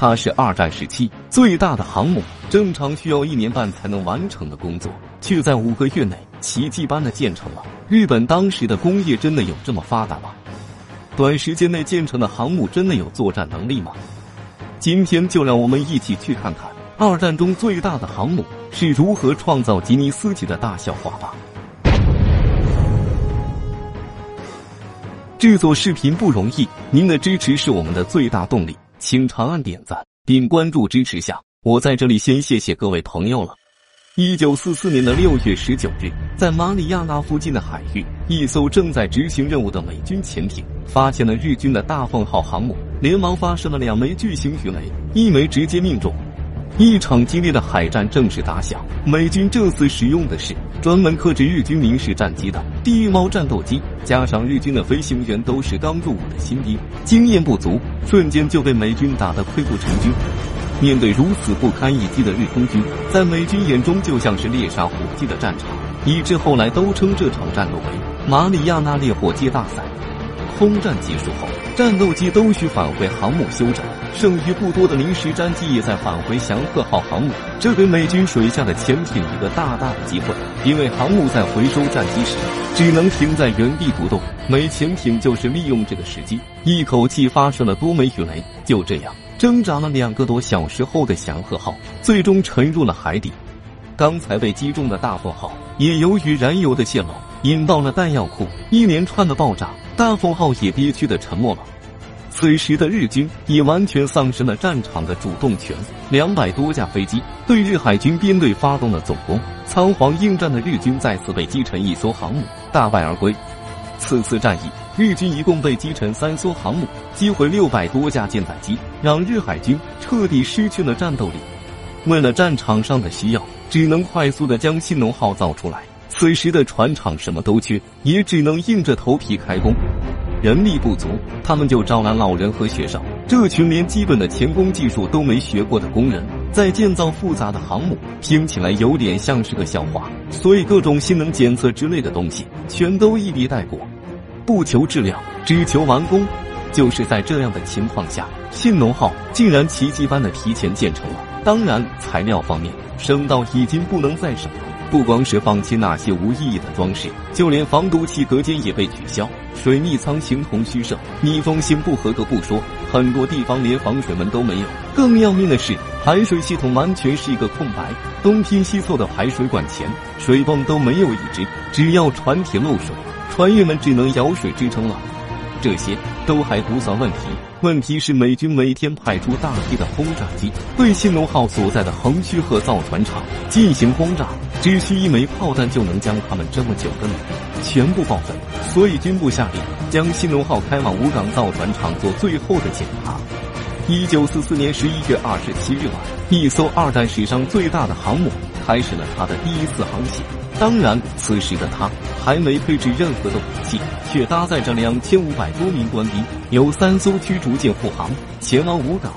它是二战时期最大的航母，正常需要一年半才能完成的工作，却在五个月内奇迹般的建成了。日本当时的工业真的有这么发达吗？短时间内建成的航母真的有作战能力吗？今天就让我们一起去看看二战中最大的航母是如何创造吉尼斯级的大笑话吧。制作视频不容易，您的支持是我们的最大动力。请长按点赞并关注支持下，我在这里先谢谢各位朋友了。一九四四年的六月十九日，在马里亚纳附近的海域，一艘正在执行任务的美军潜艇发现了日军的大凤号航母，连忙发射了两枚巨型鱼雷，一枚直接命中。一场激烈的海战正式打响。美军这次使用的是专门克制日军民事战机的地猫战斗机，加上日军的飞行员都是刚入伍的新兵，经验不足，瞬间就被美军打得溃不成军。面对如此不堪一击的日空军，在美军眼中就像是猎杀火鸡的战场，以致后来都称这场战斗为马里亚纳烈火鸡大赛。空战结束后。战斗机都需返回航母休整，剩余不多的临时战机也在返回祥鹤号航母，这给美军水下的潜艇一个大大的机会，因为航母在回收战机时只能停在原地不动，美潜艇就是利用这个时机，一口气发射了多枚鱼雷，就这样挣扎了两个多小时后的祥鹤号最终沉入了海底。刚才被击中的大凤号也由于燃油的泄漏引爆了弹药库，一连串的爆炸。大凤号也憋屈的沉默了。此时的日军已完全丧失了战场的主动权，两百多架飞机对日海军编队发动了总攻，仓皇应战的日军再次被击沉一艘航母，大败而归。此次战役，日军一共被击沉三艘航母，击毁六百多架舰载机，让日海军彻底失去了战斗力。为了战场上的需要，只能快速的将信浓号造出来。此时的船厂什么都缺，也只能硬着头皮开工。人力不足，他们就招来老人和学生。这群连基本的钳工技术都没学过的工人，在建造复杂的航母，听起来有点像是个笑话。所以各种性能检测之类的东西，全都一笔带过，不求质量，只求完工。就是在这样的情况下，信浓号竟然奇迹般的提前建成了。当然，材料方面省到已经不能再省了。不光是放弃那些无意义的装饰，就连防毒气隔间也被取消，水密舱形同虚设，密封性不合格不说，很多地方连防水门都没有。更要命的是，排水系统完全是一个空白，东拼西凑的排水管前水泵都没有一只，只要船体漏水，船员们只能舀水支撑了。这些都还不算问题，问题是美军每天派出大批的轰炸机对信浓号所在的横须贺造船厂进行轰炸，只需一枚炮弹就能将他们这么久的努力全部报废。所以军部下令将信浓号开往武港造船厂做最后的检查。一九四四年十一月二十七日晚，一艘二战史上最大的航母开始了他的第一次航行。当然，此时的他还没配置任何的武器，却搭载着两千五百多名官兵，有三艘驱逐舰护航，前往武港。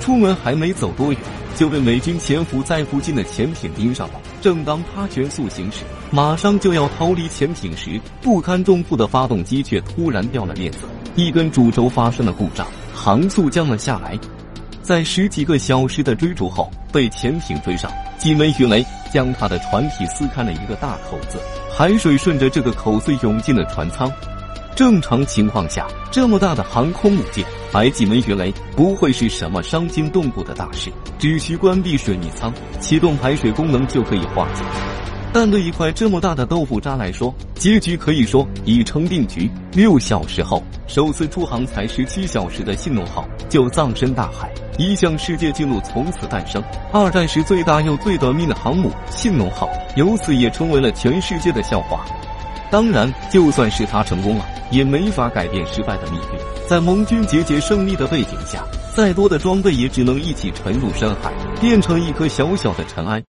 出门还没走多远，就被美军潜伏在附近的潜艇盯上了。正当他全速行驶，马上就要逃离潜艇时，不堪重负的发动机却突然掉了链子，一根主轴发生了故障，航速降了下来。在十几个小时的追逐后，被潜艇追上，几枚鱼雷将他的船体撕开了一个大口子，海水顺着这个口子涌进了船舱。正常情况下，这么大的航空母舰，摆几枚鱼雷不会是什么伤筋动骨的大事，只需关闭水密舱，启动排水功能就可以化解。但对一块这么大的豆腐渣来说，结局可以说已成定局。六小时后，首次出航才十七小时的信浓号就葬身大海，一项世界纪录从此诞生。二战时最大又最短命的航母信浓号，由此也成为了全世界的笑话。当然，就算是他成功了，也没法改变失败的命运。在盟军节节胜利的背景下，再多的装备也只能一起沉入深海，变成一颗小小的尘埃。